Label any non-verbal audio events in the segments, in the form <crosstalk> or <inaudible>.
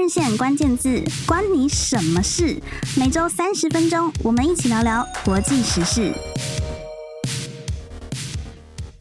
人线关键字，关你什么事？每周三十分钟，我们一起聊聊国际时事。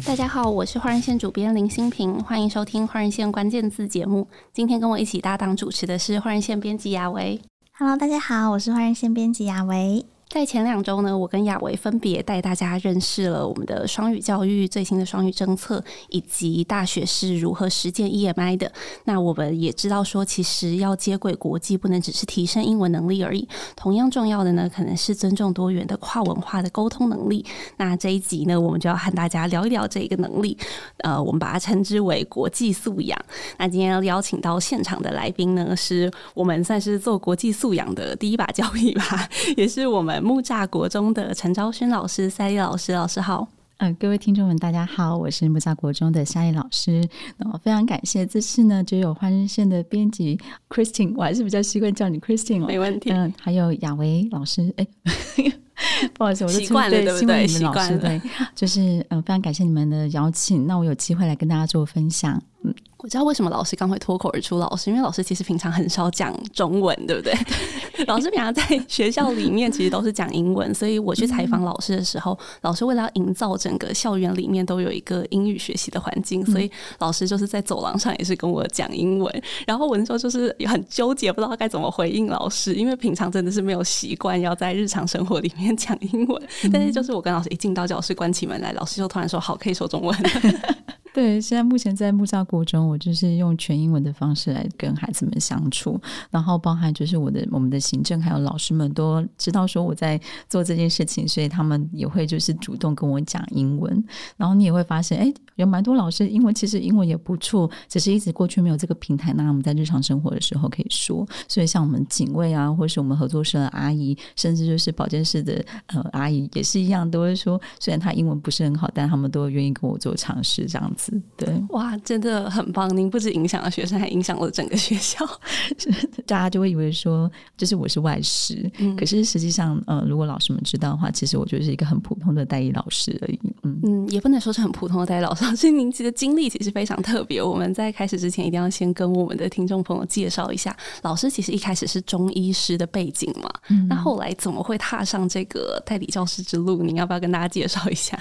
大家好，我是换人线主编林新平，欢迎收听换人线关键字节目。今天跟我一起搭档主持的是换人线编辑雅维。Hello，大家好，我是换人线编辑雅维。在前两周呢，我跟雅维分别带大家认识了我们的双语教育最新的双语政策，以及大学是如何实践 EMI 的。那我们也知道说，其实要接轨国际，不能只是提升英文能力而已。同样重要的呢，可能是尊重多元的跨文化的沟通能力。那这一集呢，我们就要和大家聊一聊这个能力。呃，我们把它称之为国际素养。那今天要邀请到现场的来宾呢，是我们算是做国际素养的第一把交椅吧，<laughs> 也是我们。木栅国中的陈昭勋老师，赛丽老师，老师好。嗯，各位听众们，大家好，我是木栅国中的赛丽老师。那么非常感谢这次呢，就有换日线的编辑 Christine，我还是比较习惯叫你 Christine 哦，没问题。嗯，还有雅维老师，哎，<laughs> 不好意思，我习惯了，对不对？习惯了，对，就是嗯，非常感谢你们的邀请，那我有机会来跟大家做分享。嗯，我知道为什么老师刚会脱口而出，老师，因为老师其实平常很少讲中文，对不对？<laughs> 老师平常在学校里面其实都是讲英文，所以我去采访老师的时候，老师为了要营造整个校园里面都有一个英语学习的环境，所以老师就是在走廊上也是跟我讲英文。然后我那时候就是也很纠结，不知道该怎么回应老师，因为平常真的是没有习惯要在日常生活里面讲英文。但是就是我跟老师一进到教室，关起门来，老师就突然说：“好，可以说中文。<laughs> ”对，现在目前在木栅国中，我就是用全英文的方式来跟孩子们相处，然后包含就是我的我们的行政还有老师们都知道说我在做这件事情，所以他们也会就是主动跟我讲英文，然后你也会发现，哎，有蛮多老师英文其实英文也不错，只是一直过去没有这个平台，那我们在日常生活的时候可以说，所以像我们警卫啊，或是我们合作社的阿姨，甚至就是保健室的呃阿姨也是一样，都会说，虽然他英文不是很好，但他们都愿意跟我做尝试这样子。对，哇，真的很棒！您不止影响了学生，还影响了整个学校。<laughs> 大家就会以为说，就是我是外师，嗯、可是实际上，呃，如果老师们知道的话，其实我就是一个很普通的代理老师而已。嗯嗯，也不能说是很普通的代理老师，<laughs> 所以您其实经历其实非常特别。我们在开始之前，一定要先跟我们的听众朋友介绍一下，老师其实一开始是中医师的背景嘛，嗯、那后来怎么会踏上这个代理教师之路？您要不要跟大家介绍一下？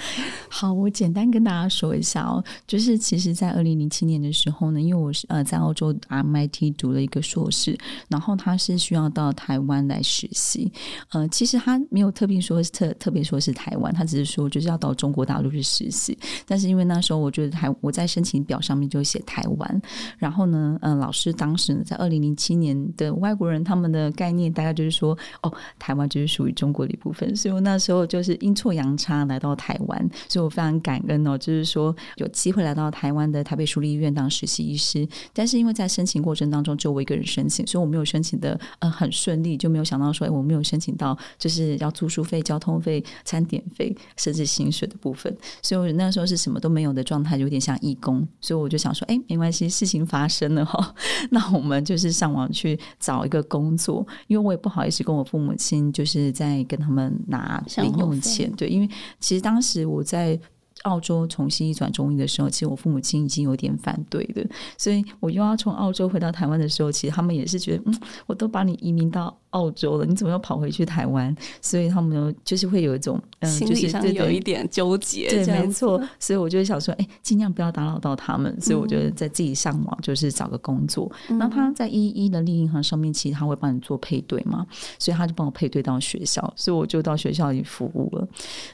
好，我简单跟大家说一下哦。就是其实，在二零零七年的时候呢，因为我是呃在澳洲 MIT 读了一个硕士，然后他是需要到台湾来实习。呃，其实他没有特别说特特别说是台湾，他只是说就是要到中国大陆去实习。但是因为那时候我觉得台我在申请表上面就写台湾，然后呢，呃，老师当时呢在二零零七年的外国人他们的概念大概就是说，哦，台湾就是属于中国的一部分，所以我那时候就是阴错阳差来到台湾，所以我非常感恩哦，就是说有机会。会来到台湾的台北树立医院当实习医师，但是因为在申请过程当中只有我一个人申请，所以我没有申请的呃很顺利，就没有想到说，哎，我没有申请到就是要住宿费、交通费、餐点费，甚至薪水的部分，所以我那时候是什么都没有的状态，有点像义工，所以我就想说，哎，没关系，事情发生了哈，<laughs> 那我们就是上网去找一个工作，因为我也不好意思跟我父母亲就是在跟他们拿零用钱，对，因为其实当时我在。澳洲从西医转中医的时候，其实我父母亲已经有点反对的，所以我又要从澳洲回到台湾的时候，其实他们也是觉得，嗯，我都把你移民到澳洲了，你怎么又跑回去台湾？所以他们就是会有一种，嗯，心理上有一点纠结，对，没错。所以我就想说，哎，尽量不要打扰到他们。所以我觉得在自己上网就是找个工作。那、嗯、他在一一的立银行上面，其实他会帮你做配对嘛，所以他就帮我配对到学校，所以我就到学校里服务了。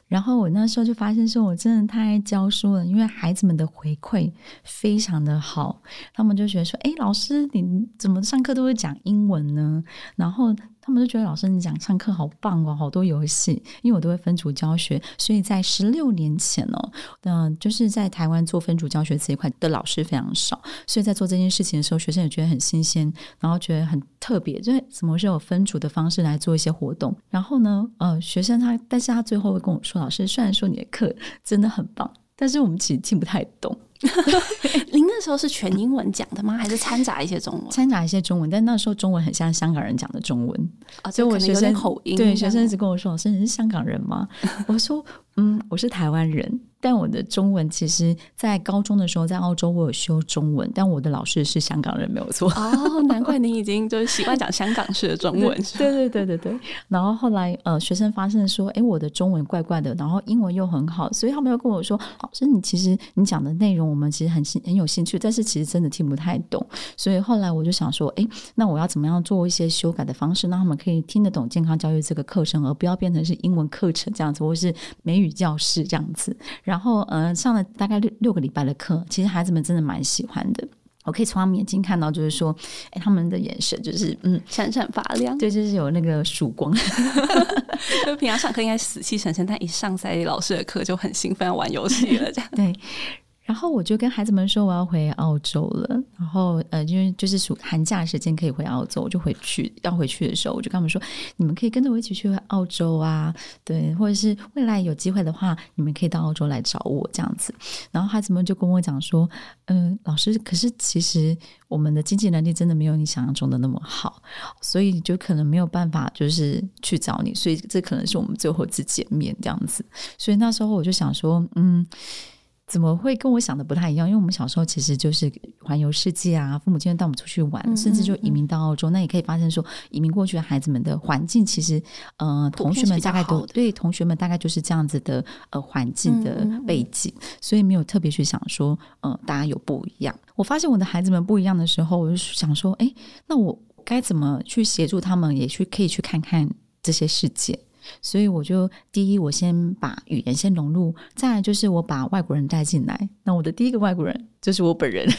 然后我那时候就发现说，我真的太爱教书了，因为孩子们的回馈非常的好，他们就觉得说，哎，老师你怎么上课都会讲英文呢？然后。他们就觉得老师你讲上课好棒哦，好多游戏，因为我都会分组教学，所以在十六年前哦，嗯，就是在台湾做分组教学这一块的老师非常少，所以在做这件事情的时候，学生也觉得很新鲜，然后觉得很特别，就是怎么是有分组的方式来做一些活动。然后呢，呃，学生他，但是他最后会跟我说，老师虽然说你的课真的很棒，但是我们其实听不太懂。<laughs> 您那时候是全英文讲的吗？还是掺杂一些中文？掺杂一些中文，但那时候中文很像香港人讲的中文啊，所以我学生口音，对学生一直跟我说：“老师，你是香港人吗？”我说：“嗯，我是台湾人。”但我的中文其实，在高中的时候，在澳洲我有修中文，但我的老师是香港人，没有错。哦，难怪你已经就是习惯讲香港式的中文。<laughs> 对对对对对。然后后来呃，学生发现说，哎，我的中文怪怪的，然后英文又很好，所以他们又跟我说，老师，你其实你讲的内容我们其实很很有兴趣，但是其实真的听不太懂。所以后来我就想说，哎，那我要怎么样做一些修改的方式，让他们可以听得懂健康教育这个课程，而不要变成是英文课程这样子，或是美语教室这样子。然后呃上了。大概六六个礼拜的课，其实孩子们真的蛮喜欢的。我可以从他们眼睛看到，就是说，哎，他们的眼神就是嗯闪闪发亮，对，就是有那个曙光。<laughs> 就平常上课应该死气沉沉，但一上赛老师的课就很兴奋，要玩游戏了，这样对。然后我就跟孩子们说我要回澳洲了，然后呃，因为就是暑寒假时间可以回澳洲，我就回去。要回去的时候，我就跟他们说，你们可以跟着我一起去澳洲啊，对，或者是未来有机会的话，你们可以到澳洲来找我这样子。然后孩子们就跟我讲说，嗯、老师，可是其实我们的经济能力真的没有你想象中的那么好，所以就可能没有办法就是去找你，所以这可能是我们最后一次见面这样子。所以那时候我就想说，嗯。怎么会跟我想的不太一样？因为我们小时候其实就是环游世界啊，父母经常带我们出去玩，嗯嗯嗯，甚至就移民到澳洲。那也可以发现说，移民过去的孩子们的环境其实，呃，同学们大概都对同学们大概就是这样子的呃环境的背景，嗯嗯嗯，所以没有特别去想说，呃，大家有不一样。我发现我的孩子们不一样的时候，我就想说，哎，那我该怎么去协助他们，也去可以去看看这些世界。所以我就第一，我先把语言先融入，再来就是我把外国人带进来。那我的第一个外国人就是我本人，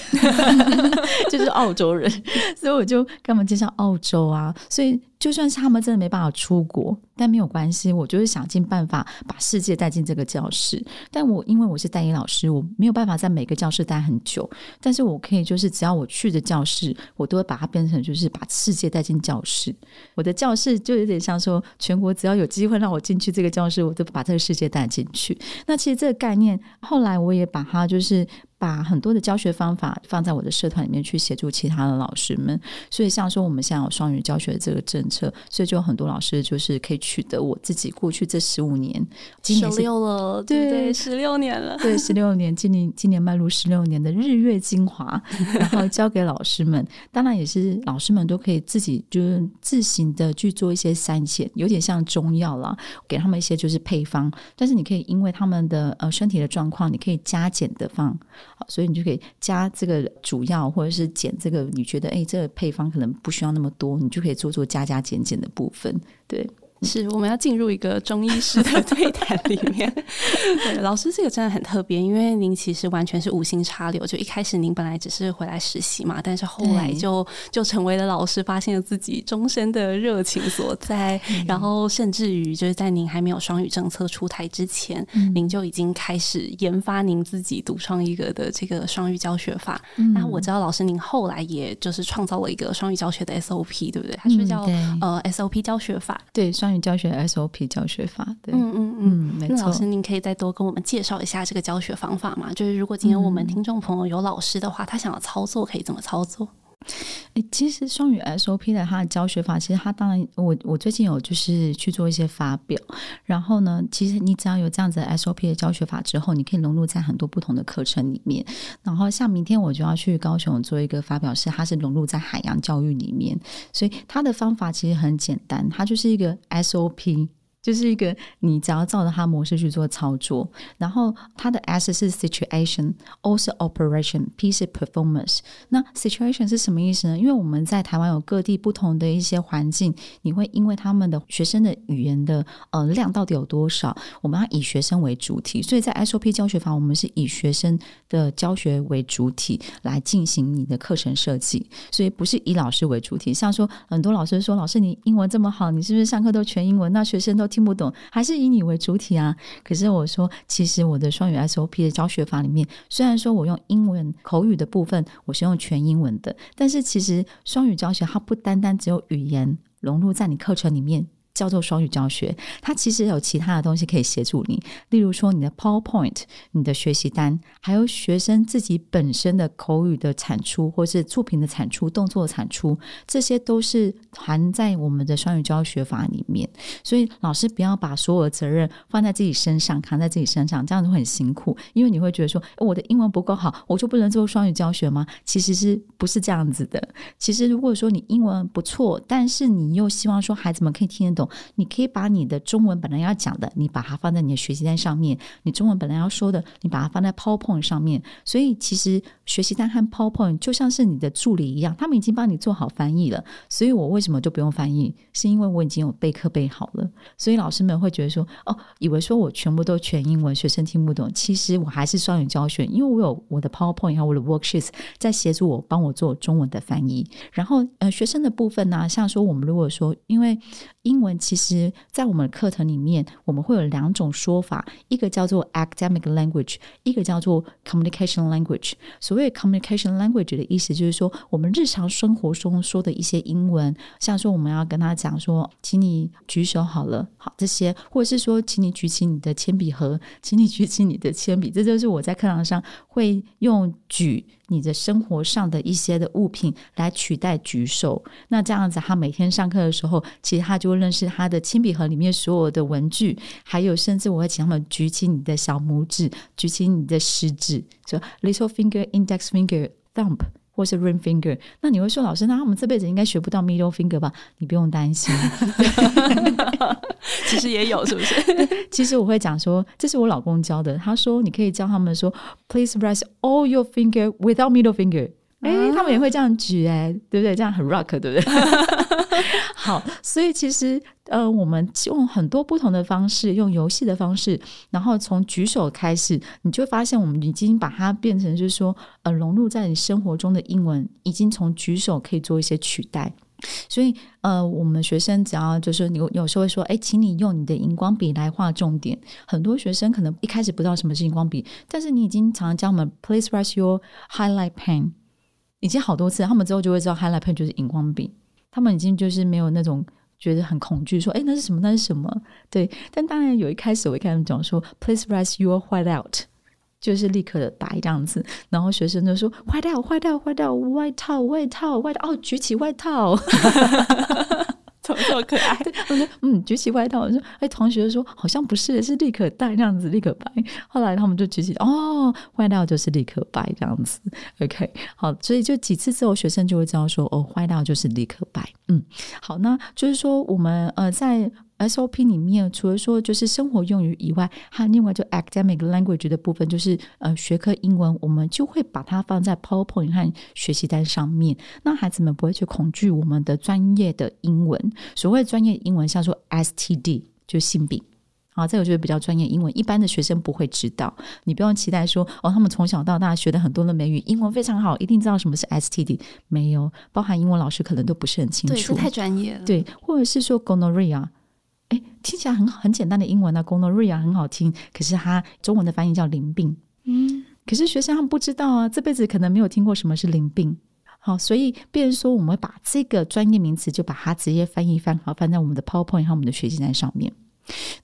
<laughs> 就是澳洲人，<laughs> 所以我就跟他们介绍澳洲啊。所以就算是他们真的没办法出国，但没有关系，我就是想尽办法把世界带进这个教室。但我因为我是代理老师，我没有办法在每个教室待很久，但是我可以就是只要我去的教室，我都会把它变成就是把世界带进教室。我的教室就有点像说，全国只要有机会让我进去这个教室，我都把这个世界带进去。那其实这个概念后来我也把它就是。把很多的教学方法放在我的社团里面去协助其他的老师们，所以像说我们现在有双语教学的这个政策，所以就有很多老师就是可以取得我自己过去这十五年，十六了，对对，十六年了，对，十六年，今年今年迈入十六年的日月精华，然后 <laughs> 教给老师们，当然也是老师们都可以自己就是自行的去做一些筛选，有点像中药啦，给他们一些就是配方，但是你可以因为他们的呃身体的状况，你可以加减的放。好，所以你就可以加这个主要，或者是减这个，你觉得哎，这个配方可能不需要那么多，你就可以做做加加减减的部分，对。是，我们要进入一个中医师的 <laughs> 对谈里面。<laughs> 对，老师这个真的很特别，因为您其实完全是无心插柳，就一开始您本来只是回来实习嘛，但是后来就就成为了老师，发现了自己终身的热情所在。然后甚至于就是在您还没有双语政策出台之前，嗯、您就已经开始研发您自己独创一个的这个双语教学法。嗯、那我知道老师您后来也就是创造了一个双语教学的 SOP，对不对？它是叫、嗯、呃 SOP 教学法，对双。教学 SOP 教学法，对，嗯嗯嗯，没错。那老师，您可以再多跟我们介绍一下这个教学方法吗？就是如果今天我们听众朋友有老师的话，他想要操作，可以怎么操作？诶，其实双语 SOP 的它的教学法，其实它当然，我我最近有就是去做一些发表，然后呢，其实你只要有这样子 SOP 的教学法之后，你可以融入在很多不同的课程里面。然后像明天我就要去高雄做一个发表，是它是融入在海洋教育里面，所以它的方法其实很简单，它就是一个 SOP。就是一个你只要照着它模式去做操作，然后它的 S 是 situation，O 是 operation，P 是 performance。那 situation 是什么意思呢？因为我们在台湾有各地不同的一些环境，你会因为他们的学生的语言的呃量到底有多少，我们要以学生为主体。所以在 SOP 教学法，我们是以学生的教学为主体来进行你的课程设计，所以不是以老师为主体。像说很多老师说，老师你英文这么好，你是不是上课都全英文？那学生都听不懂，还是以你为主体啊？可是我说，其实我的双语 SOP 的教学法里面，虽然说我用英文口语的部分，我是用全英文的，但是其实双语教学它不单单只有语言融入在你课程里面。叫做双语教学，它其实有其他的东西可以协助你，例如说你的 PowerPoint、你的学习单，还有学生自己本身的口语的产出，或是作品的产出、动作的产出，这些都是含在我们的双语教学法里面。所以老师不要把所有的责任放在自己身上，扛在自己身上，这样子会很辛苦，因为你会觉得说，我的英文不够好，我就不能做双语教学吗？其实是不是这样子的？其实如果说你英文不错，但是你又希望说孩子们可以听得懂。你可以把你的中文本来要讲的，你把它放在你的学习单上面；你中文本来要说的，你把它放在 PowerPoint 上面。所以其实学习单和 PowerPoint 就像是你的助理一样，他们已经帮你做好翻译了。所以我为什么就不用翻译？是因为我已经有备课备好了。所以老师们会觉得说，哦，以为说我全部都全英文，学生听不懂。其实我还是双语教学，因为我有我的 PowerPoint 和我的 Worksheets 在协助我，帮我做中文的翻译。然后呃，学生的部分呢，像说我们如果说因为英文其实，在我们课程里面，我们会有两种说法，一个叫做 academic language，一个叫做 communication language。所谓 communication language 的意思就是说，我们日常生活中说的一些英文，像说我们要跟他讲说，请你举手好了，好这些，或者是说，请你举起你的铅笔盒，请你举起你的铅笔，这就是我在课堂上会用举。你的生活上的一些的物品来取代举手，那这样子，他每天上课的时候，其实他就会认识他的铅笔盒里面所有的文具，还有甚至我会请他们举起你的小拇指，举起你的食指，说 little finger, index finger, thumb。或是 ring finger，那你会说老师，那他们这辈子应该学不到 middle finger 吧？你不用担心，其实也有，是不是？其实我会讲说，这是我老公教的。他说你可以教他们说，please raise all your finger without middle finger。哎、欸，他们也会这样举，哎，对不对？这样很 rock，对不对？<laughs> 好，所以其实呃，我们用很多不同的方式，用游戏的方式，然后从举手开始，你就发现我们已经把它变成，就是说，呃，融入在你生活中的英文，已经从举手可以做一些取代。所以呃，我们学生只要就是你有时候会说，哎，请你用你的荧光笔来画重点。很多学生可能一开始不知道什么是荧光笔，但是你已经常常教我们，please raise your highlight pen。已经好多次，他们之后就会知道 highlight pen 就是荧光笔。他们已经就是没有那种觉得很恐惧，说：“哎，那是什么？那是什么？”对。但当然有一开始我会跟他们讲说：“Please raise your white out，就是立刻的白这样子。”然后学生就说：“white out，white out，white out，外套，外套，外套。”哦，举起外套。<laughs> 这么可爱，我说嗯，举起外套。我说哎，同学说好像不是，是立可带这样子，立可白。<laughs> 后来他们就举起哦，外套就是立可白这样子。OK，好，所以就几次之后，学生就会知道说哦，外套就是立可白。嗯，好，那就是说我们呃在。SOP 里面除了说就是生活用语以外，还有另外就 academic language 的部分，就是呃学科英文，我们就会把它放在 PowerPoint 和学习单上面。那孩子们不会去恐惧我们的专业的英文。所谓专业英文，像说 STD 就性病，好，这个就是比较专业英文，一般的学生不会知道。你不用期待说哦，他们从小到大学的很多的美语，英文非常好，一定知道什么是 STD。没有，包含英文老师可能都不是很清楚，对，太专业了。对，或者是说 gonorrhea。哎，听起来很很简单的英文啊，gonorrhea 很好听，可是它中文的翻译叫淋病。嗯，可是学生他们不知道啊，这辈子可能没有听过什么是淋病。好，所以变成说，我们会把这个专业名词就把它直接翻译翻好，放在我们的 PowerPoint 和我们的学习单上面。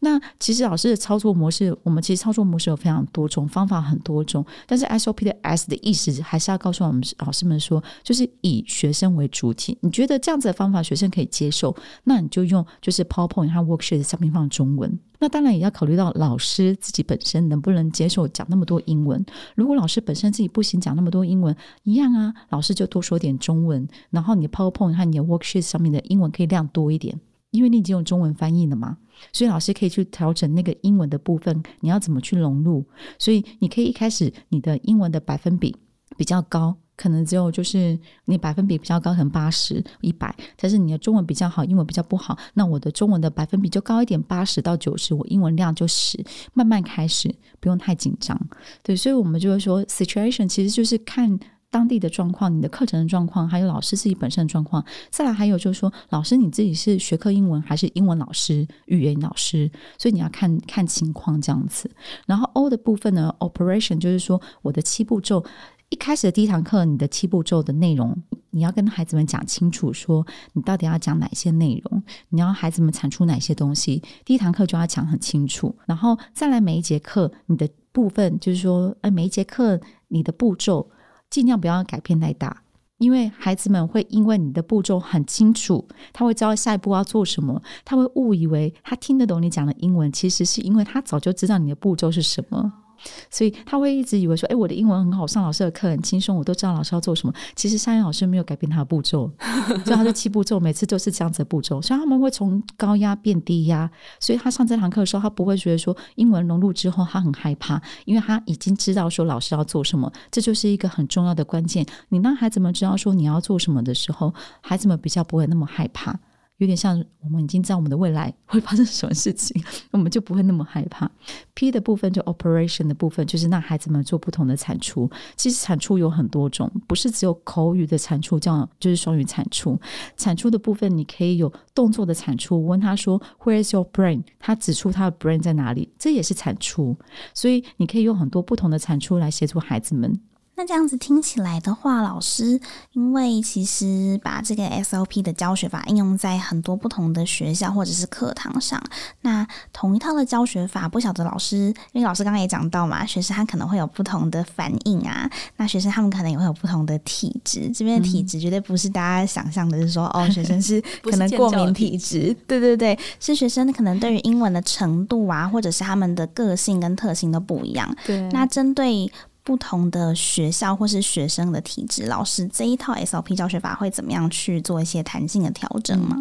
那其实老师的操作模式，我们其实操作模式有非常多种，方法很多种。但是 SOP 的 S 的意思还是要告诉我们老师们说，就是以学生为主体。你觉得这样子的方法学生可以接受，那你就用就是 PowerPoint 和 Worksheet 上面放中文。那当然也要考虑到老师自己本身能不能接受讲那么多英文。如果老师本身自己不行讲那么多英文，一样啊，老师就多说点中文，然后你的 PowerPoint 和你的 Worksheet 上面的英文可以量多一点。因为你已经用中文翻译了嘛，所以老师可以去调整那个英文的部分，你要怎么去融入？所以你可以一开始你的英文的百分比比较高，可能只有就是你百分比比较高，可能八十、一百，但是你的中文比较好，英文比较不好，那我的中文的百分比就高一点，八十到九十，我英文量就十，慢慢开始，不用太紧张。对，所以我们就会说，situation 其实就是看。当地的状况，你的课程的状况，还有老师自己本身的状况，再来还有就是说，老师你自己是学科英文还是英文老师、语言老师，所以你要看看情况这样子。然后 O 的部分呢，Operation 就是说我的七步骤，一开始的第一堂课，你的七步骤的内容你要跟孩子们讲清楚，说你到底要讲哪些内容，你要孩子们产出哪些东西。第一堂课就要讲很清楚，然后再来每一节课你的部分，就是说，哎，每一节课你的步骤尽量不要改变太大。因为孩子们会因为你的步骤很清楚，他会知道下一步要做什么，他会误以为他听得懂你讲的英文，其实是因为他早就知道你的步骤是什么。所以他会一直以为说：“哎，我的英文很好，上老师的课很轻松，我都知道老师要做什么。”其实夏英老师没有改变他的步骤，<laughs> 所以他的七步骤每次都是这样子的步骤。所以他们会从高压变低压。所以他上这堂课的时候，他不会觉得说英文融入之后他很害怕，因为他已经知道说老师要做什么。这就是一个很重要的关键。你让孩子们知道说你要做什么的时候，孩子们比较不会那么害怕。有点像我们已经知道我们的未来 <laughs> 会发生什么事情，我们就不会那么害怕。P 的部分就 operation 的部分，就是让孩子们做不同的产出。其实产出有很多种，不是只有口语的产出，叫就是双语产出。产出的部分你可以有动作的产出。问他说 Where is your brain？他指出他的 brain 在哪里，这也是产出。所以你可以用很多不同的产出来协助孩子们。那这样子听起来的话，老师，因为其实把这个 SOP 的教学法应用在很多不同的学校或者是课堂上，那同一套的教学法，不晓得老师，因为老师刚刚也讲到嘛，学生他可能会有不同的反应啊，那学生他们可能也会有不同的体质，这边的体质绝对不是大家想象的，是说、嗯、哦，学生是 <laughs> 可能过敏体质，对对对，是学生可能对于英文的程度啊，或者是他们的个性跟特性都不一样，对，那针对。不同的学校或是学生的体质，老师这一套 SOP 教学法会怎么样去做一些弹性的调整吗？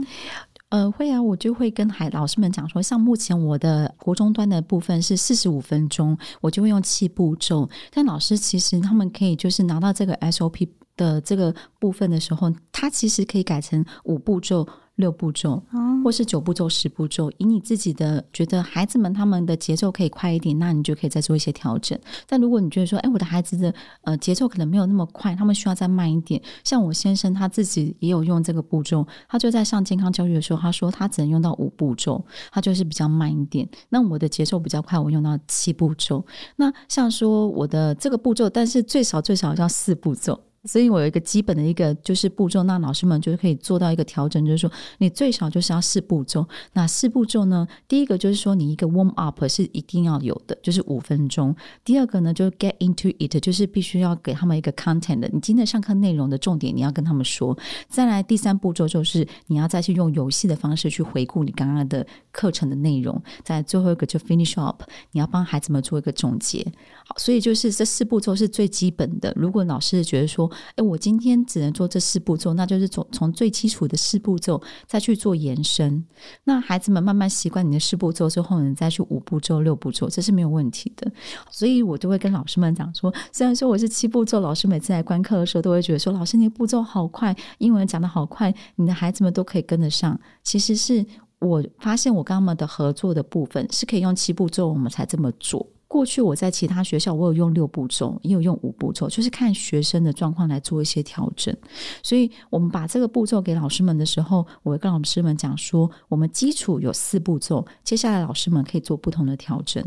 呃，会啊，我就会跟孩老师们讲说，像目前我的国中端的部分是四十五分钟，我就会用七步骤。但老师其实他们可以就是拿到这个 SOP 的这个部分的时候，他其实可以改成五步骤。六步骤，或是九步骤、十步骤，以你自己的觉得孩子们他们的节奏可以快一点，那你就可以再做一些调整。但如果你觉得说，哎，我的孩子的呃节奏可能没有那么快，他们需要再慢一点。像我先生他自己也有用这个步骤，他就在上健康教育的时候，他说他只能用到五步骤，他就是比较慢一点。那我的节奏比较快，我用到七步骤。那像说我的这个步骤，但是最少最少要四步骤。所以我有一个基本的一个就是步骤，那老师们就是可以做到一个调整，就是说你最少就是要四步骤。那四步骤呢，第一个就是说你一个 warm up 是一定要有的，就是五分钟。第二个呢，就是 get into it，就是必须要给他们一个 content，你今天上课内容的重点你要跟他们说。再来第三步骤就是你要再去用游戏的方式去回顾你刚刚的课程的内容。再最后一个就 finish up，你要帮孩子们做一个总结。好，所以就是这四步骤是最基本的。如果老师觉得说，哎，我今天只能做这四步骤，那就是从从最基础的四步骤再去做延伸。那孩子们慢慢习惯你的四步骤之后，你再去五步骤、六步骤，这是没有问题的。所以我就会跟老师们讲说，虽然说我是七步骤，老师每次来观课的时候都会觉得说，老师你的步骤好快，英文讲得好快，你的孩子们都可以跟得上。其实是我发现我跟他们的合作的部分是可以用七步骤，我们才这么做。过去我在其他学校，我有用六步骤，也有用五步骤，就是看学生的状况来做一些调整。所以，我们把这个步骤给老师们的时候，我会跟老师们讲说，我们基础有四步骤，接下来老师们可以做不同的调整。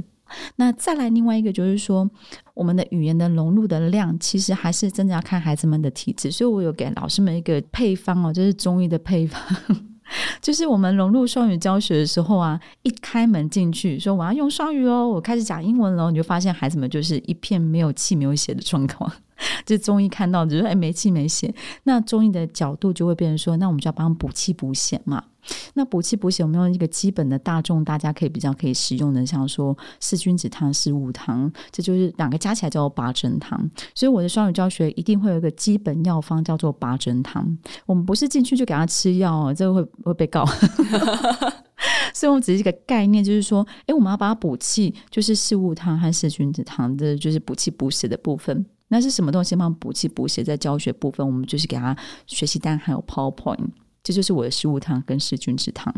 那再来另外一个就是说，我们的语言的融入的量，其实还是真的要看孩子们的体质。所以我有给老师们一个配方哦，就是中医的配方。<laughs> 就是我们融入双语教学的时候啊，一开门进去说我要用双语哦，我开始讲英文了，你就发现孩子们就是一片没有气没有血的状况。<laughs> 就中医看到就是哎没气没血，那中医的角度就会变成说，那我们就要帮补气补血嘛。那补气补血，我们用一个基本的大众大家可以比较可以使用的，像说四君子汤、四物汤，这就是两个加起来叫做八珍汤。所以我的双语教学一定会有一个基本药方叫做八珍汤。我们不是进去就给他吃药，这个会会被告。<laughs> 所以我们只是一个概念，就是说，哎，我们要把它补气，就是四物汤和四君子汤的，就是补气补血的部分。那是什么东西帮补气补血？在教学部分，我们就是给他学习单还有 PowerPoint。这就是我的食物汤跟四君子汤。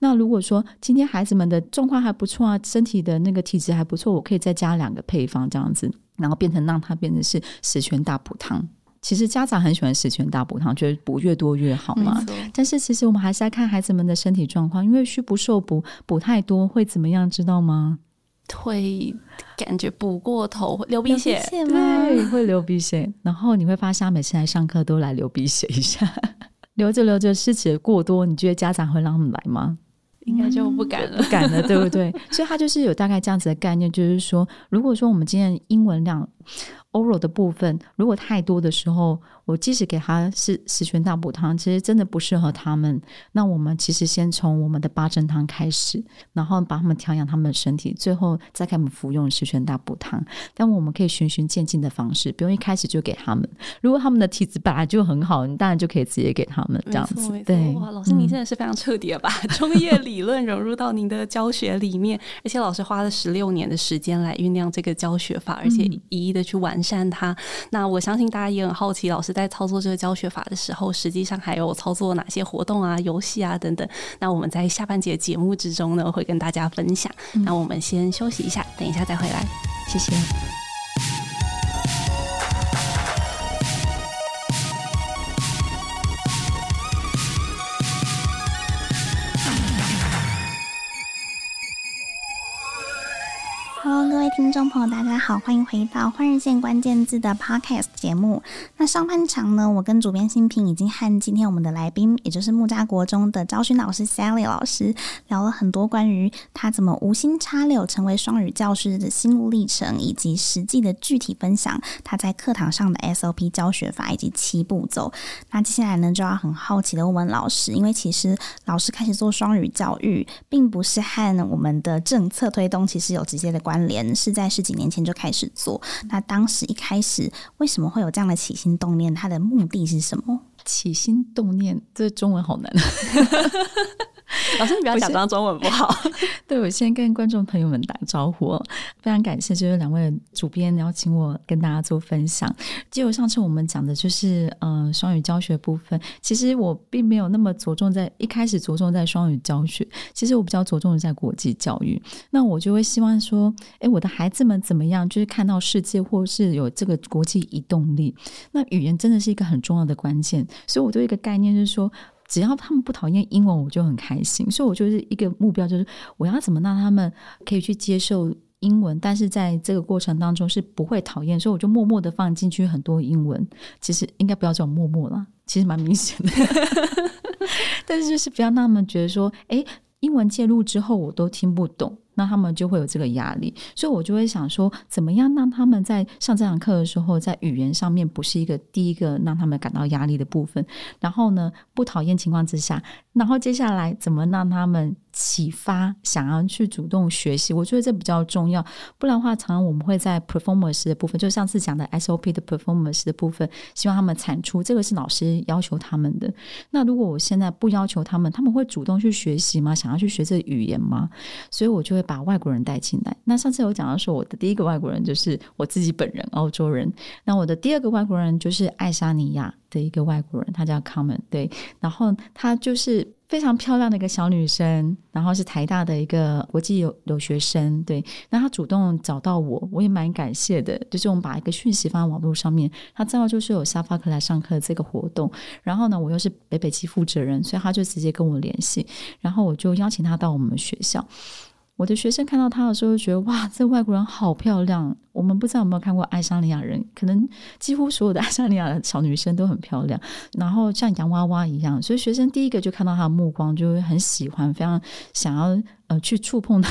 那如果说今天孩子们的状况还不错啊，身体的那个体质还不错，我可以再加两个配方这样子，然后变成让它变成是十全大补汤。其实家长很喜欢十全大补汤，觉得补越多越好嘛。但是其实我们还是要看孩子们的身体状况，因为虚不受补，补太多会怎么样？知道吗？会感觉补过头，流鼻血，流鼻血吗？对，会流鼻血。然后你会发现，每次来上课都来流鼻血一下，流着留着失血过多，你觉得家长会让他们来吗？应该就不敢了，不敢了，对不对？<laughs> 所以他就是有大概这样子的概念，就是说，如果说我们今天英文量 oral 的部分如果太多的时候，我即使给他是十全大补汤，其实真的不适合他们。那我们其实先从我们的八珍汤开始，然后把他们调养他们的身体，最后再给他们服用十全大补汤。但我们可以循序渐进的方式，不用一开始就给他们。如果他们的体质本来就很好，你当然就可以直接给他们这样子。对，哇，老师您真的是非常彻底的把 <laughs> 中医理论融入到您的教学里面，而且老师花了十六年的时间来酝酿这个教学法，而且一一的去完善它。那我相信大家也很好奇，老师在操作这个教学法的时候，实际上还有操作哪些活动啊、游戏啊等等。那我们在下半节节目之中呢，会跟大家分享。那我们先休息一下，等一下再回来。谢谢。听众朋友，大家好，欢迎回到《换日线关键字》的 Podcast 节目。那上半场呢，我跟主编新平已经和今天我们的来宾，也就是木扎国中的昭勋老师 Sally 老师聊了很多关于他怎么无心插柳成为双语教师的心路历程，以及实际的具体分享他在课堂上的 SOP 教学法以及七步骤。那接下来呢，就要很好奇的问问老师，因为其实老师开始做双语教育，并不是和我们的政策推动其实有直接的关联。是在十几年前就开始做，那当时一开始为什么会有这样的起心动念？它的目的是什么？起心动念，这中文好难。<laughs> 老师，你不要假装中文不好。<laughs> 对，我先跟观众朋友们打个招呼，非常感谢，就是两位主编邀请我跟大家做分享。就上次我们讲的就是，嗯、呃，双语教学部分，其实我并没有那么着重在一开始着重在双语教学，其实我比较着重在国际教育。那我就会希望说，哎，我的孩子们怎么样，就是看到世界，或是有这个国际移动力。那语言真的是一个很重要的关键，所以我对一个概念就是说。只要他们不讨厌英文，我就很开心。所以，我就是一个目标，就是我要怎么让他们可以去接受英文，但是在这个过程当中是不会讨厌。所以，我就默默的放进去很多英文。其实应该不要叫我默默了，其实蛮明显的。<laughs> 但是，就是不要让他们觉得说，哎，英文介入之后我都听不懂。那他们就会有这个压力，所以我就会想说，怎么样让他们在上这堂课的时候，在语言上面不是一个第一个让他们感到压力的部分。然后呢，不讨厌情况之下，然后接下来怎么让他们启发想要去主动学习？我觉得这比较重要。不然的话，常常我们会在 performance 的部分，就上次讲的 SOP 的 performance 的部分，希望他们产出，这个是老师要求他们的。那如果我现在不要求他们，他们会主动去学习吗？想要去学这语言吗？所以我就会。把外国人带进来。那上次有讲到说，我的第一个外国人就是我自己本人，欧洲人。那我的第二个外国人就是爱沙尼亚的一个外国人，他叫 Common。对，然后他就是非常漂亮的一个小女生，然后是台大的一个国际留留学生。对，那她主动找到我，我也蛮感谢的。就是我们把一个讯息放在网络上面，她知道就是有沙发课来上课这个活动。然后呢，我又是北北基负责人，所以她就直接跟我联系，然后我就邀请她到我们学校。我的学生看到他的时候，就觉得哇，这外国人好漂亮。我们不知道有没有看过爱沙尼亚人，可能几乎所有的爱沙尼亚的小女生都很漂亮，然后像洋娃娃一样。所以学生第一个就看到他的目光，就会很喜欢，非常想要呃去触碰他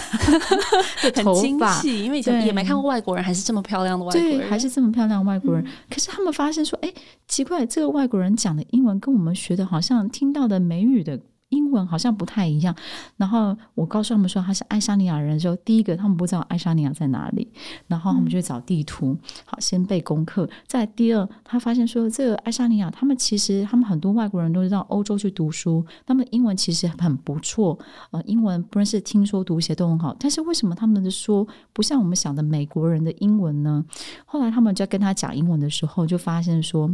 <laughs> 的头发。很惊喜，因为以前也没看过外国人还是这么漂亮的外国人，对，还是这么漂亮的外国人。嗯、可是他们发现说，哎，奇怪，这个外国人讲的英文跟我们学的好像听到的美语的。英文好像不太一样，然后我告诉他们说他是爱沙尼亚人的时候，第一个他们不知道爱沙尼亚在哪里，然后他们就找地图，好，先背功课。再第二，他发现说这个爱沙尼亚，他们其实他们很多外国人都是到欧洲去读书，他们英文其实很不错，呃，英文不论是听说读写都很好，但是为什么他们的说不像我们想的美国人的英文呢？后来他们就跟他讲英文的时候，就发现说。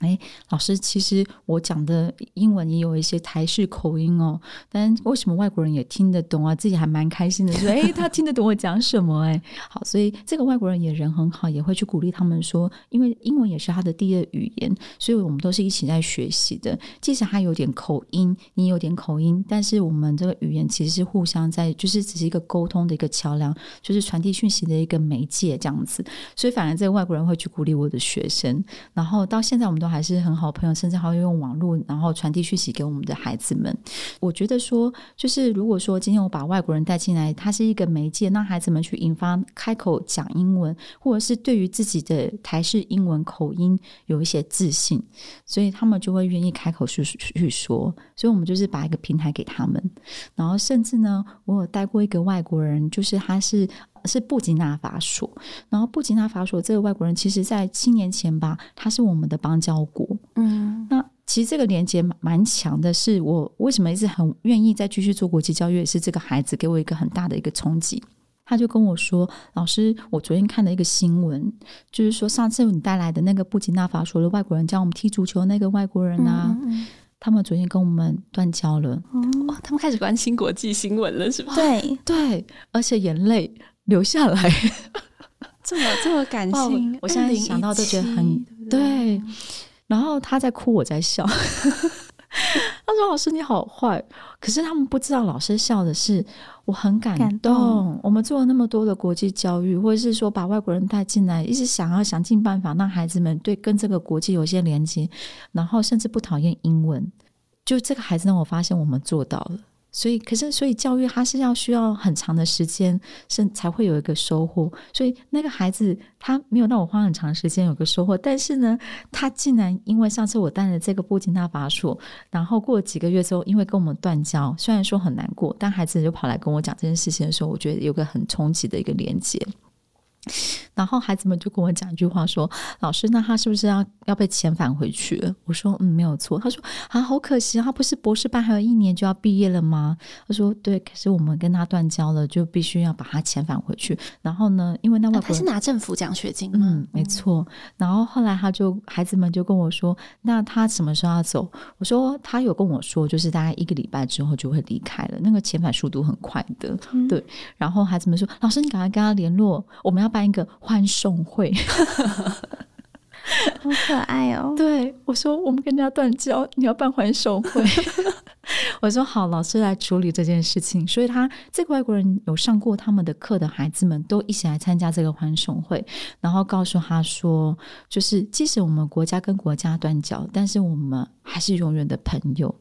哎，老师，其实我讲的英文也有一些台式口音哦，但为什么外国人也听得懂啊？自己还蛮开心的，说，哎，他听得懂我讲什么？哎，好，所以这个外国人也人很好，也会去鼓励他们说，因为英文也是他的第二语言，所以我们都是一起在学习的。即使他有点口音，你有点口音，但是我们这个语言其实是互相在，就是只是一个沟通的一个桥梁，就是传递讯息的一个媒介这样子。所以反而这个外国人会去鼓励我的学生，然后到现在我们都。还是很好朋友，甚至还会用网络，然后传递讯息给我们的孩子们。我觉得说，就是如果说今天我把外国人带进来，他是一个媒介，让孩子们去引发开口讲英文，或者是对于自己的台式英文口音有一些自信，所以他们就会愿意开口去去说。所以，我们就是把一个平台给他们。然后，甚至呢，我有带过一个外国人，就是他是。是布吉纳法索，然后布吉纳法索这个外国人，其实在七年前吧，他是我们的邦交国。嗯，那其实这个连接蛮强的，是我为什么一直很愿意再继续做国际教育，也是这个孩子给我一个很大的一个冲击。他就跟我说：“老师，我昨天看了一个新闻，就是说上次你带来的那个布吉纳法索的外国人教我们踢足球那个外国人啊，嗯、他们昨天跟我们断交了。嗯、哇，他们开始关心国际新闻了，是吧？对对，而且眼泪。”留下来，这么这么感性，我现在想到都觉得很对，然后他在哭，我在笑。<laughs> 他说：“老师你好坏。”可是他们不知道，老师笑的是我很感动。感动。我们做了那么多的国际教育，或者是说把外国人带进来，一直想要想尽办法让孩子们对跟这个国际有一些连接，然后甚至不讨厌英文。就这个孩子让我发现，我们做到了。所以，可是，所以教育它是要需要很长的时间，是才会有一个收获。所以那个孩子他没有让我花很长时间有个收获，但是呢，他竟然因为上次我带了这个布吉纳法索，然后过了几个月之后，因为跟我们断交，虽然说很难过，但孩子就跑来跟我讲这件事情的时候，我觉得有个很冲击的一个连接。然后孩子们就跟我讲一句话说：“老师，那他是不是要要被遣返回去？”我说：“嗯，没有错。”他说：“啊，好可惜，他不是博士班还有一年就要毕业了吗？”他说：“对，可是我们跟他断交了，就必须要把他遣返回去。然后呢，因为那外国、啊、他是拿政府奖学金吗？嗯，没错。然后后来他就孩子们就跟我说：‘那他什么时候要走？’我说：‘他有跟我说，就是大概一个礼拜之后就会离开了。那个遣返速度很快的。’对。然后孩子们说：‘老师，你赶快跟他联络，我们要办一个。’欢送会，<laughs> 好可爱哦！<laughs> 对，我说，我们跟人家断交，你要办欢送会。<laughs> 我说好，老师来处理这件事情。所以他这个外国人有上过他们的课的孩子们都一起来参加这个欢送会，然后告诉他说，就是即使我们国家跟国家断交，但是我们还是永远的朋友。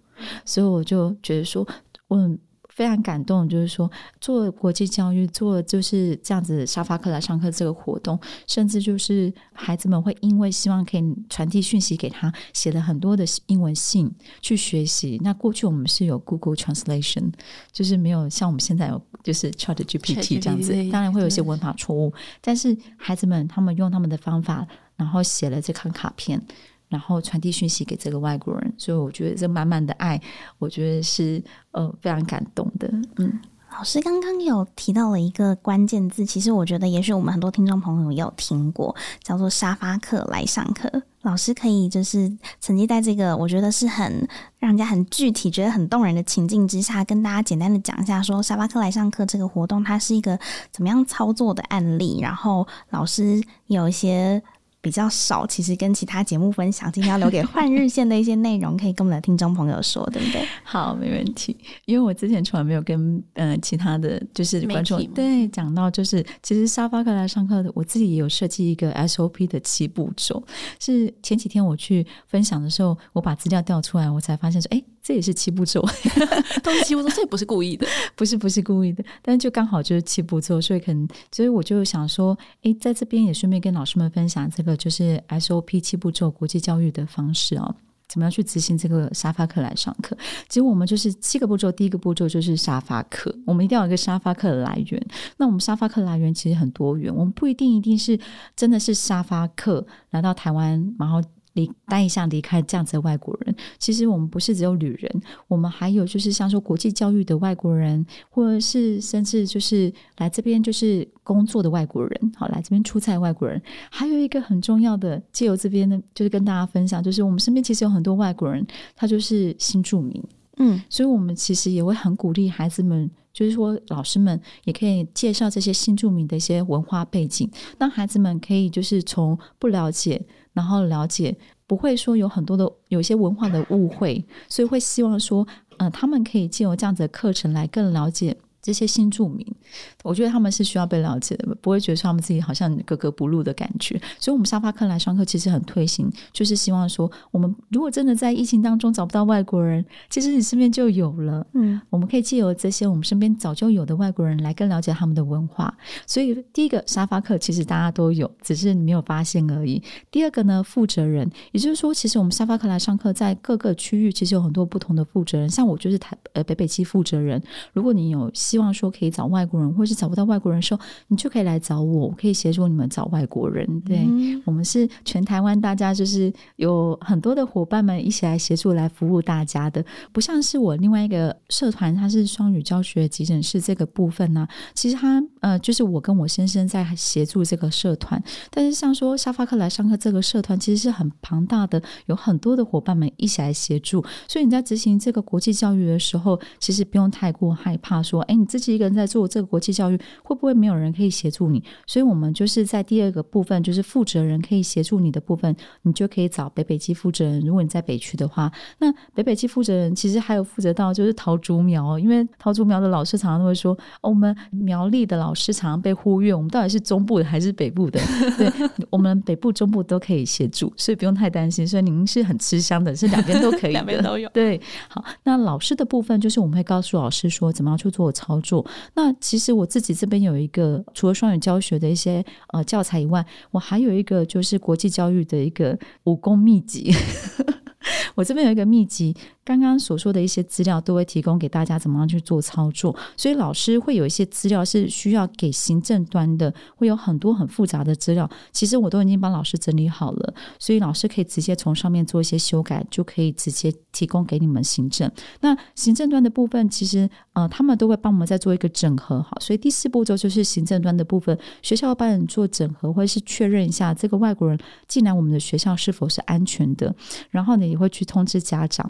所以我就觉得说，我。非常感动，就是说做国际教育，做就是这样子沙发课来上课这个活动，甚至就是孩子们会因为希望可以传递讯息给他，写了很多的英文信去学习。那过去我们是有 Google Translation，就是没有像我们现在有就是 ChatGPT 这样子，当然会有一些文法错误，但是孩子们他们用他们的方法，然后写了这张卡片。然后传递讯息给这个外国人，所以我觉得这满满的爱，我觉得是呃非常感动的。嗯，老师刚刚有提到了一个关键字，其实我觉得也许我们很多听众朋友有听过，叫做沙发客来上课。老师可以就是曾经在这个我觉得是很让人家很具体、觉得很动人的情境之下，跟大家简单的讲一下，说沙发客来上课这个活动它是一个怎么样操作的案例，然后老师有一些。比较少，其实跟其他节目分享，今天要留给换日线的一些内容，可以跟我们的听众朋友说，对不对？<laughs> 好，没问题。因为我之前从来没有跟呃其他的就是观众对讲到，就是其实沙发客来上课的，我自己也有设计一个 SOP 的七步骤。是前几天我去分享的时候，我把资料调出来，我才发现说，哎。这也是七步骤，<laughs> 都是七步骤，这也不是故意的，<laughs> 不是不是故意的，但是就刚好就是七步骤，所以可能，所以我就想说，诶，在这边也顺便跟老师们分享这个就是 SOP 七步骤国际教育的方式哦，怎么样去执行这个沙发课来上课？其实我们就是七个步骤，第一个步骤就是沙发课，我们一定要有一个沙发课的来源。那我们沙发课来源其实很多元，我们不一定一定是真的是沙发课来到台湾，然后。离待一下离开这样子的外国人。其实我们不是只有旅人，我们还有就是像说国际教育的外国人，或者是甚至就是来这边就是工作的外国人，好，来这边出差的外国人。还有一个很重要的，借由这边呢，就是跟大家分享，就是我们身边其实有很多外国人，他就是新住民。嗯，所以我们其实也会很鼓励孩子们，就是说老师们也可以介绍这些新住民的一些文化背景，让孩子们可以就是从不了解，然后了解，不会说有很多的有些文化的误会，所以会希望说，呃，他们可以借由这样子的课程来更了解。这些新住民，我觉得他们是需要被了解的，不会觉得说他们自己好像格格不入的感觉。所以，我们沙发客来上课其实很推行，就是希望说，我们如果真的在疫情当中找不到外国人，其实你身边就有了。嗯，我们可以借由这些我们身边早就有的外国人来更了解他们的文化。所以，第一个沙发客其实大家都有，只是你没有发现而已。第二个呢，负责人，也就是说，其实我们沙发客来上课，在各个区域其实有很多不同的负责人。像我就是台呃北北区负责人，如果你有。希望说可以找外国人，或是找不到外国人的时候，你就可以来找我，我可以协助你们找外国人。对、嗯、我们是全台湾，大家就是有很多的伙伴们一起来协助来服务大家的，不像是我另外一个社团，它是双语教学急诊室这个部分呢、啊。其实它呃，就是我跟我先生在协助这个社团，但是像说沙发客来上课这个社团，其实是很庞大的，有很多的伙伴们一起来协助，所以你在执行这个国际教育的时候，其实不用太过害怕说，哎。你自己一个人在做这个国际教育，会不会没有人可以协助你？所以，我们就是在第二个部分，就是负责人可以协助你的部分，你就可以找北北基负责人。如果你在北区的话，那北北基负责人其实还有负责到就是桃竹苗，因为桃竹苗的老师常常都会说，哦，我们苗栗的老师常常被忽略，我们到底是中部的还是北部的？<laughs> 对，我们北部、中部都可以协助，所以不用太担心。所以您是很吃香的，是两边都可以，<laughs> 两边都有。对，好，那老师的部分就是我们会告诉老师说，怎么样去做操。操作。那其实我自己这边有一个，除了双语教学的一些呃教材以外，我还有一个就是国际教育的一个武功秘籍。<laughs> 我这边有一个秘籍。刚刚所说的一些资料都会提供给大家，怎么样去做操作？所以老师会有一些资料是需要给行政端的，会有很多很复杂的资料。其实我都已经帮老师整理好了，所以老师可以直接从上面做一些修改，就可以直接提供给你们行政。那行政端的部分，其实呃，他们都会帮我们再做一个整合。好，所以第四步骤就是行政端的部分，学校帮你做整合，或者是确认一下这个外国人进来我们的学校是否是安全的。然后呢，也会去通知家长。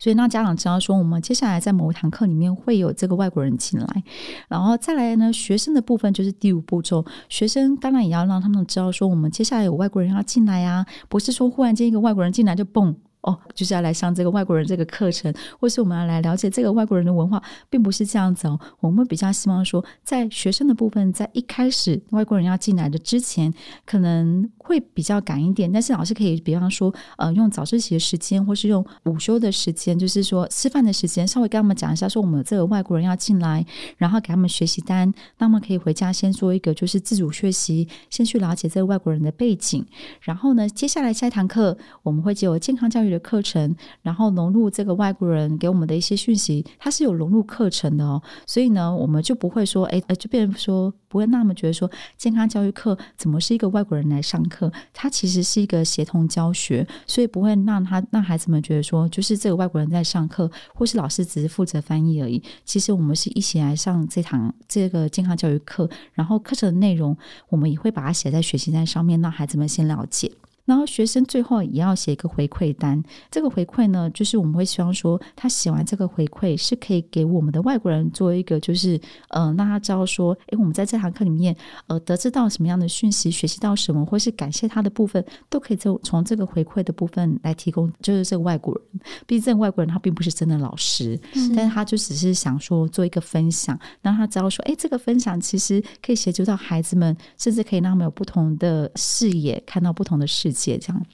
所以让家长知道说，我们接下来在某一堂课里面会有这个外国人进来，然后再来呢，学生的部分就是第五步骤。学生当然也要让他们知道说，我们接下来有外国人要进来啊，不是说忽然间一个外国人进来就蹦。哦，就是要来上这个外国人这个课程，或是我们要来了解这个外国人的文化，并不是这样子哦。我们比较希望说，在学生的部分，在一开始外国人要进来的之前，可能会比较赶一点。但是老师可以，比方说，呃，用早自习的时间，或是用午休的时间，就是说吃饭的时间，稍微跟他们讲一下，说我们这个外国人要进来，然后给他们学习单，那么可以回家先做一个就是自主学习，先去了解这个外国人的背景。然后呢，接下来下一堂课，我们会借由健康教育的课程，然后融入这个外国人给我们的一些讯息，它是有融入课程的哦。所以呢，我们就不会说，哎，呃，就变成说，不会那么觉得说，健康教育课怎么是一个外国人来上课？课它其实是一个协同教学，所以不会让他让孩子们觉得说，就是这个外国人在上课，或是老师只是负责翻译而已。其实我们是一起来上这堂这个健康教育课，然后课程的内容，我们也会把它写在学习单上面，让孩子们先了解。然后学生最后也要写一个回馈单，这个回馈呢，就是我们会希望说，他写完这个回馈是可以给我们的外国人做一个，就是呃，让他知道说，诶，我们在这堂课里面，呃，得知到什么样的讯息，学习到什么，或是感谢他的部分，都可以从从这个回馈的部分来提供。就是这个外国人，毕竟这个外国人他并不是真的老师，嗯、但是他就只是想说做一个分享，让他知道说，诶，这个分享其实可以协助到孩子们，甚至可以让他们有不同的视野，看到不同的世界。这样。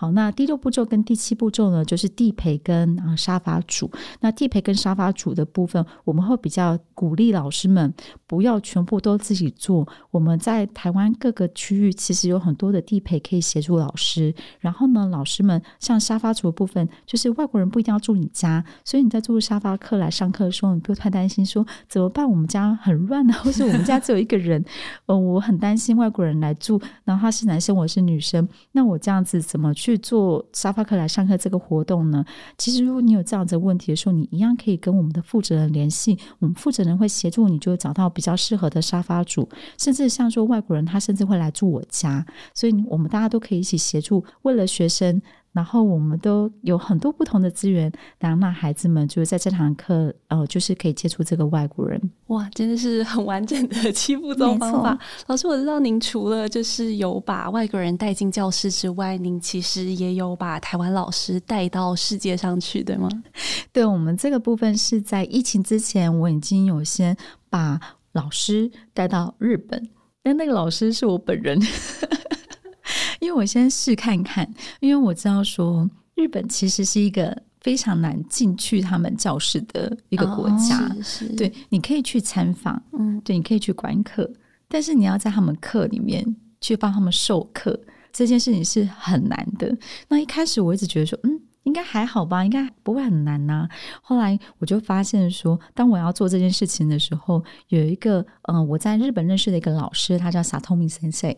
好，那第六步骤跟第七步骤呢，就是地陪跟啊沙发主。那地陪跟沙发主的部分，我们会比较鼓励老师们不要全部都自己做。我们在台湾各个区域其实有很多的地陪可以协助老师。然后呢，老师们像沙发主的部分，就是外国人不一定要住你家，所以你在做沙发课来上课的时候，你不用太担心说怎么办，我们家很乱啊，<laughs> 或是我们家只有一个人，呃，我很担心外国人来住，然后他是男生，我是女生，那我这样子怎么去？去做沙发客来上课这个活动呢？其实如果你有这样子的问题的时候，你一样可以跟我们的负责人联系，我们负责人会协助你，就找到比较适合的沙发主，甚至像说外国人，他甚至会来住我家，所以我们大家都可以一起协助，为了学生。然后我们都有很多不同的资源，然后让孩子们就是在这堂课，呃，就是可以接触这个外国人。哇，真的是很完整的 <laughs> 七步骤方法。老师，我知道您除了就是有把外国人带进教室之外，您其实也有把台湾老师带到世界上去，对吗？<laughs> 对，我们这个部分是在疫情之前，我已经有先把老师带到日本，但那个老师是我本人。因为我先试看看，因为我知道说日本其实是一个非常难进去他们教室的一个国家。哦、是是对，你可以去参访，嗯，对，你可以去观课，但是你要在他们课里面去帮他们授课，这件事情是很难的。那一开始我一直觉得说，嗯，应该还好吧，应该不会很难呐、啊。后来我就发现说，当我要做这件事情的时候，有一个嗯、呃，我在日本认识的一个老师，他叫 Satomi Sensei。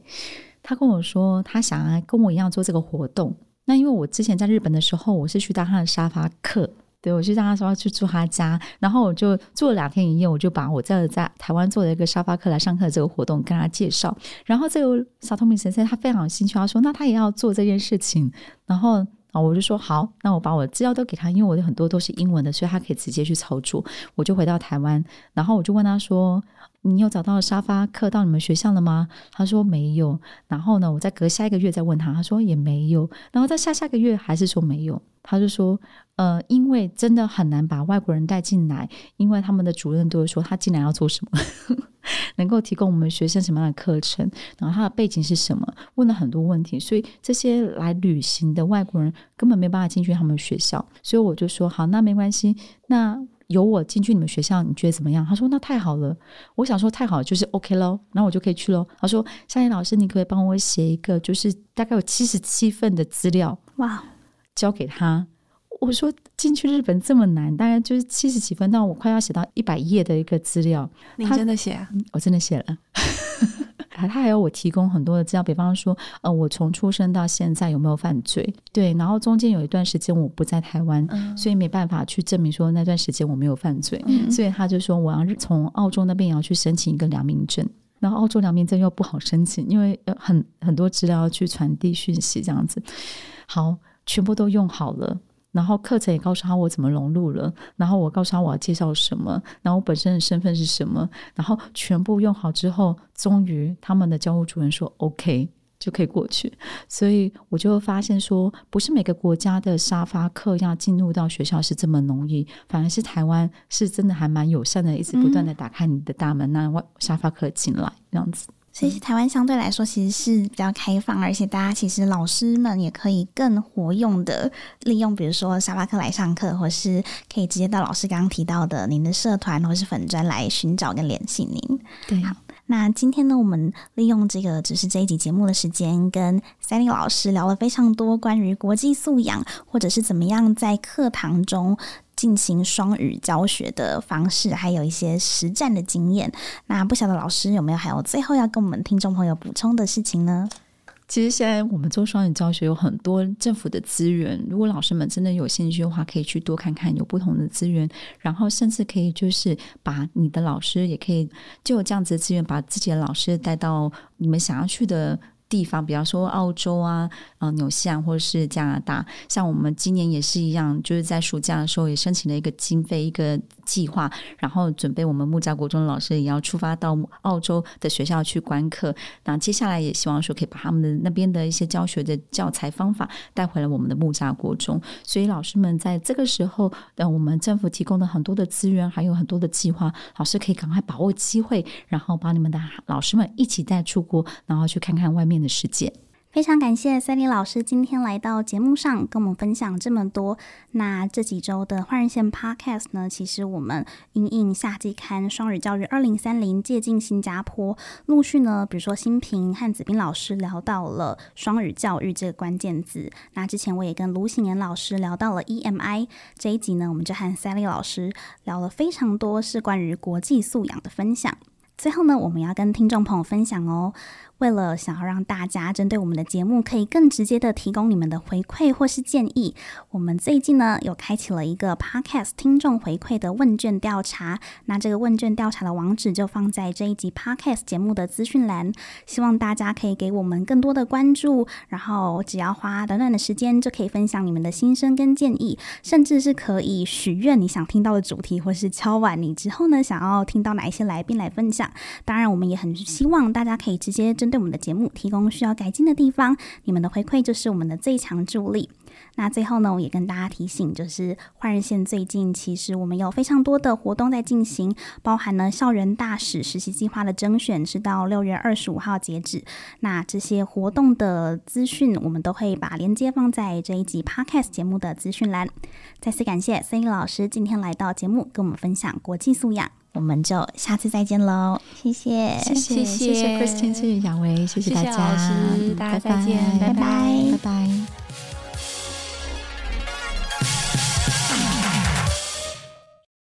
他跟我说，他想要跟我一样做这个活动。那因为我之前在日本的时候，我是去当他的沙发客，对，我去当他说要去住他家，然后我就住了两天一夜，我就把我在在台湾做的一个沙发客来上课这个活动跟他介绍。然后这个小透明先生他非常有兴趣，他说那他也要做这件事情。然后啊，我就说好，那我把我的资料都给他，因为我的很多都是英文的，所以他可以直接去操作。我就回到台湾，然后我就问他说。你有找到沙发客到你们学校了吗？他说没有。然后呢，我再隔下一个月再问他，他说也没有。然后在下下个月还是说没有。他就说，呃，因为真的很难把外国人带进来，因为他们的主任都会说他进来要做什么，<laughs> 能够提供我们学生什么样的课程，然后他的背景是什么，问了很多问题，所以这些来旅行的外国人根本没办法进去他们学校。所以我就说好，那没关系，那。有我进去你们学校，你觉得怎么样？他说那太好了。我想说太好了，就是 OK 喽，那我就可以去喽。他说夏妍老师，你可，可以帮我写一个，就是大概有七十七份的资料，哇，交给他。我说进去日本这么难，大概就是七十几分，但我快要写到一百页的一个资料。你真的写啊？我真的写了。<laughs> 他还要我提供很多的资料，比方说，呃，我从出生到现在有没有犯罪？对，然后中间有一段时间我不在台湾，嗯、所以没办法去证明说那段时间我没有犯罪。嗯、所以他就说我要从澳洲那边也要去申请一个良民证，然后澳洲良民证又不好申请，因为很很多资料要去传递讯息这样子。好，全部都用好了。然后课程也告诉他我怎么融入了，然后我告诉他我要介绍什么，然后我本身的身份是什么，然后全部用好之后，终于他们的教务主任说 OK 就可以过去，所以我就发现说，不是每个国家的沙发客要进入到学校是这么容易，反而是台湾是真的还蛮友善的，一直不断的打开你的大门，那外沙发客进来这样子。所以台湾相对来说其实是比较开放，而且大家其实老师们也可以更活用的利用，比如说沙巴克来上课，或是可以直接到老师刚刚提到的您的社团或是粉专来寻找跟联系您。对，好，那今天呢，我们利用这个只是这一集节目的时间，跟 Sally 老师聊了非常多关于国际素养，或者是怎么样在课堂中。进行双语教学的方式，还有一些实战的经验。那不晓得老师有没有还有最后要跟我们听众朋友补充的事情呢？其实现在我们做双语教学有很多政府的资源，如果老师们真的有兴趣的话，可以去多看看有不同的资源，然后甚至可以就是把你的老师也可以就有这样子的资源，把自己的老师带到你们想要去的地方，比方说澳洲啊、呃、纽西兰或者是加拿大，像我们今年也是一样，就是在暑假的时候也申请了一个经费，一个计划，然后准备我们木栅国中的老师也要出发到澳洲的学校去观课。那接下来也希望说可以把他们的那边的一些教学的教材方法带回来我们的木栅国中。所以老师们在这个时候，呃，我们政府提供的很多的资源，还有很多的计划，老师可以赶快把握机会，然后把你们的老师们一起带出国，然后去看看外面的世界。非常感谢 Sally 老师今天来到节目上跟我们分享这么多。那这几周的换日线 Podcast 呢，其实我们因应夏季刊双语教育二零三零借镜新加坡，陆续呢，比如说新平和子斌老师聊到了双语教育这个关键字。那之前我也跟卢喜年老师聊到了 EMI。这一集呢，我们就和塞利老师聊了非常多是关于国际素养的分享。最后呢，我们要跟听众朋友分享哦。为了想要让大家针对我们的节目可以更直接的提供你们的回馈或是建议，我们最近呢有开启了一个 Podcast 听众回馈的问卷调查。那这个问卷调查的网址就放在这一集 Podcast 节目的资讯栏，希望大家可以给我们更多的关注。然后只要花短短的时间就可以分享你们的心声跟建议，甚至是可以许愿你想听到的主题，或是敲碗你之后呢想要听到哪一些来宾来分享。当然，我们也很希望大家可以直接针对我们的节目提供需要改进的地方，你们的回馈就是我们的最强助力。那最后呢，我也跟大家提醒，就是换日线最近其实我们有非常多的活动在进行，包含了校园大使实习计划的甄选是到六月二十五号截止。那这些活动的资讯，我们都会把链接放在这一集 Podcast 节目的资讯栏。再次感谢 Cindy 老师今天来到节目，跟我们分享国际素养。我们就下次再见喽，谢谢，谢谢，谢谢 Christine，谢谢杨维，谢谢大家，谢谢老师，大家再见，拜拜，拜拜。拜拜。